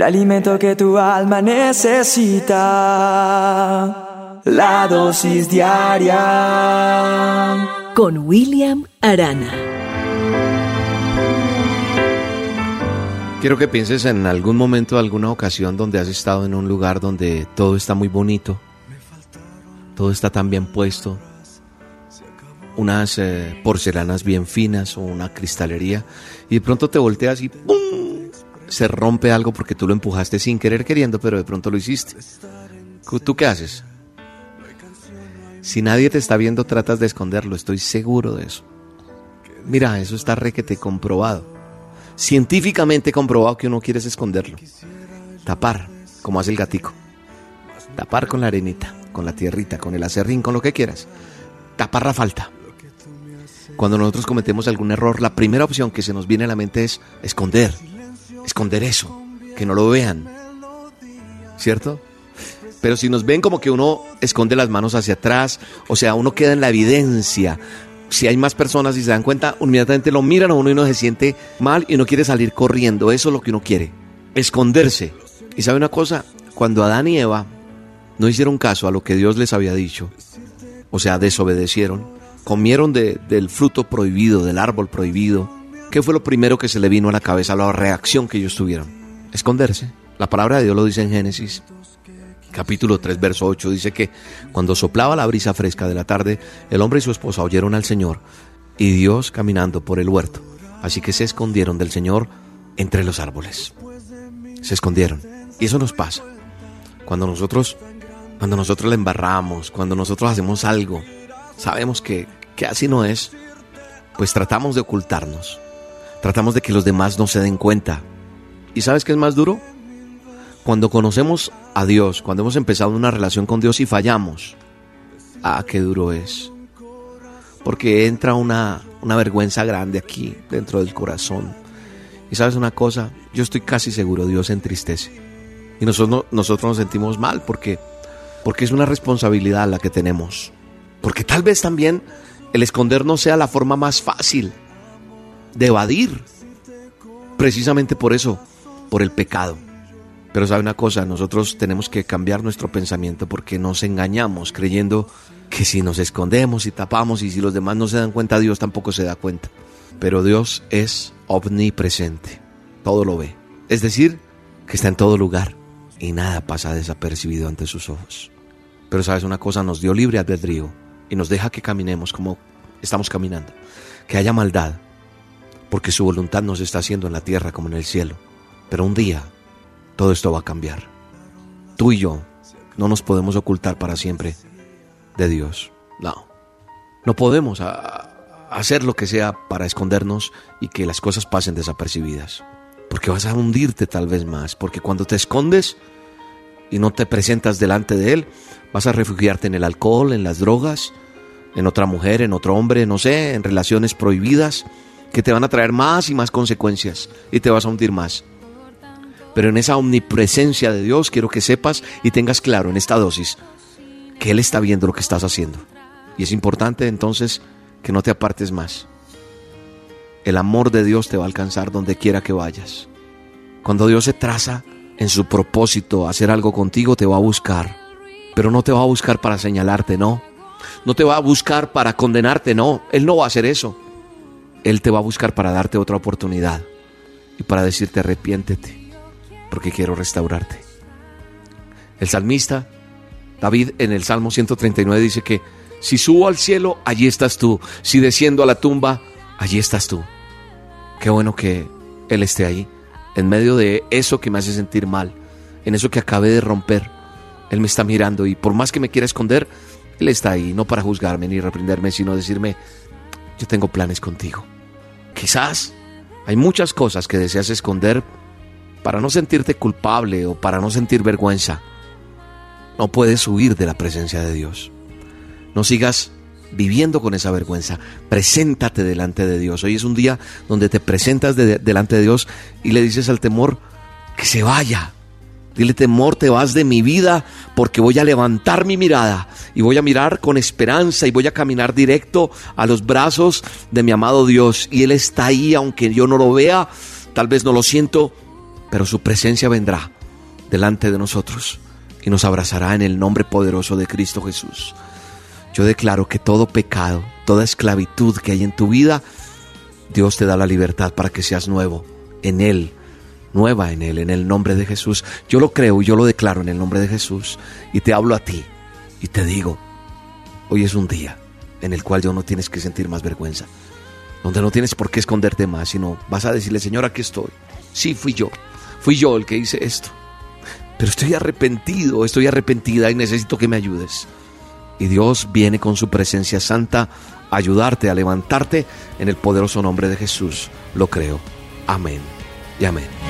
el alimento que tu alma necesita. La dosis diaria con William Arana. Quiero que pienses en algún momento, alguna ocasión donde has estado en un lugar donde todo está muy bonito, todo está tan bien puesto, unas eh, porcelanas bien finas o una cristalería y de pronto te volteas y ¡pum! Se rompe algo porque tú lo empujaste sin querer queriendo, pero de pronto lo hiciste. ¿Tú qué haces? Si nadie te está viendo, tratas de esconderlo, estoy seguro de eso. Mira, eso está requete comprobado. Científicamente comprobado que uno quiere esconderlo. Tapar, como hace el gatico. Tapar con la arenita, con la tierrita, con el acerrín, con lo que quieras. Tapar la falta. Cuando nosotros cometemos algún error, la primera opción que se nos viene a la mente es esconder. Esconder eso, que no lo vean. ¿Cierto? Pero si nos ven como que uno esconde las manos hacia atrás, o sea, uno queda en la evidencia. Si hay más personas y se dan cuenta, inmediatamente lo miran a uno y uno se siente mal y uno quiere salir corriendo. Eso es lo que uno quiere. Esconderse. Y sabe una cosa, cuando Adán y Eva no hicieron caso a lo que Dios les había dicho, o sea, desobedecieron, comieron del fruto prohibido, del árbol prohibido, ¿qué fue lo primero que se le vino a la cabeza, la reacción que ellos tuvieron? Esconderse. La palabra de Dios lo dice en Génesis capítulo 3, verso 8, dice que cuando soplaba la brisa fresca de la tarde, el hombre y su esposa oyeron al Señor y Dios caminando por el huerto. Así que se escondieron del Señor entre los árboles. Se escondieron. Y eso nos pasa. Cuando nosotros, cuando nosotros le embarramos, cuando nosotros hacemos algo, sabemos que, que así no es, pues tratamos de ocultarnos. Tratamos de que los demás no se den cuenta. ¿Y sabes qué es más duro? Cuando conocemos a Dios, cuando hemos empezado una relación con Dios y fallamos, ah, qué duro es. Porque entra una, una vergüenza grande aquí dentro del corazón. Y sabes una cosa, yo estoy casi seguro, Dios se entristece. Y nosotros, nosotros nos sentimos mal porque, porque es una responsabilidad la que tenemos. Porque tal vez también el escondernos sea la forma más fácil de evadir. Precisamente por eso, por el pecado. Pero sabe una cosa, nosotros tenemos que cambiar nuestro pensamiento porque nos engañamos creyendo que si nos escondemos y tapamos y si los demás no se dan cuenta, Dios tampoco se da cuenta. Pero Dios es omnipresente, todo lo ve. Es decir, que está en todo lugar y nada pasa desapercibido ante sus ojos. Pero sabes una cosa, nos dio libre albedrío y nos deja que caminemos como estamos caminando. Que haya maldad, porque su voluntad nos está haciendo en la tierra como en el cielo. Pero un día todo esto va a cambiar. Tú y yo no nos podemos ocultar para siempre de Dios. No. No podemos hacer lo que sea para escondernos y que las cosas pasen desapercibidas. Porque vas a hundirte tal vez más. Porque cuando te escondes y no te presentas delante de Él, vas a refugiarte en el alcohol, en las drogas, en otra mujer, en otro hombre, no sé, en relaciones prohibidas que te van a traer más y más consecuencias y te vas a hundir más. Pero en esa omnipresencia de Dios quiero que sepas y tengas claro en esta dosis que Él está viendo lo que estás haciendo. Y es importante entonces que no te apartes más. El amor de Dios te va a alcanzar donde quiera que vayas. Cuando Dios se traza en su propósito hacer algo contigo, te va a buscar. Pero no te va a buscar para señalarte, no. No te va a buscar para condenarte, no. Él no va a hacer eso. Él te va a buscar para darte otra oportunidad y para decirte arrepiéntete porque quiero restaurarte. El salmista, David, en el Salmo 139 dice que si subo al cielo, allí estás tú. Si desciendo a la tumba, allí estás tú. Qué bueno que Él esté ahí, en medio de eso que me hace sentir mal, en eso que acabé de romper. Él me está mirando y por más que me quiera esconder, Él está ahí, no para juzgarme ni reprenderme, sino decirme, yo tengo planes contigo. Quizás hay muchas cosas que deseas esconder para no sentirte culpable o para no sentir vergüenza. No puedes huir de la presencia de Dios. No sigas viviendo con esa vergüenza. Preséntate delante de Dios. Hoy es un día donde te presentas delante de Dios y le dices al temor que se vaya. Dile temor, te vas de mi vida porque voy a levantar mi mirada y voy a mirar con esperanza y voy a caminar directo a los brazos de mi amado Dios. Y Él está ahí, aunque yo no lo vea, tal vez no lo siento, pero su presencia vendrá delante de nosotros y nos abrazará en el nombre poderoso de Cristo Jesús. Yo declaro que todo pecado, toda esclavitud que hay en tu vida, Dios te da la libertad para que seas nuevo en Él, nueva en Él, en el nombre de Jesús. Yo lo creo yo lo declaro en el nombre de Jesús y te hablo a ti y te digo, hoy es un día en el cual yo no tienes que sentir más vergüenza, donde no tienes por qué esconderte más, sino vas a decirle, Señor, aquí estoy. Sí, fui yo, fui yo el que hice esto, pero estoy arrepentido, estoy arrepentida y necesito que me ayudes. Y Dios viene con su presencia santa a ayudarte, a levantarte en el poderoso nombre de Jesús. Lo creo. Amén y amén.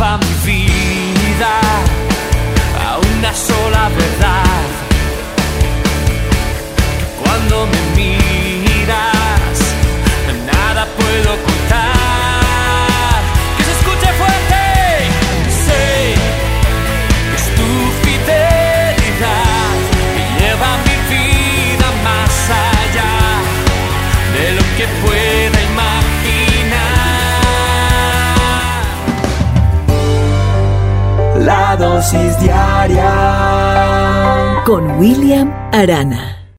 Mi vida a una sola verdad. Cuando me miras, nada puedo ocultar. Que se escuche fuerte. Sé que es tu fidelidad que lleva mi vida más allá de lo que pueda Con William Arana.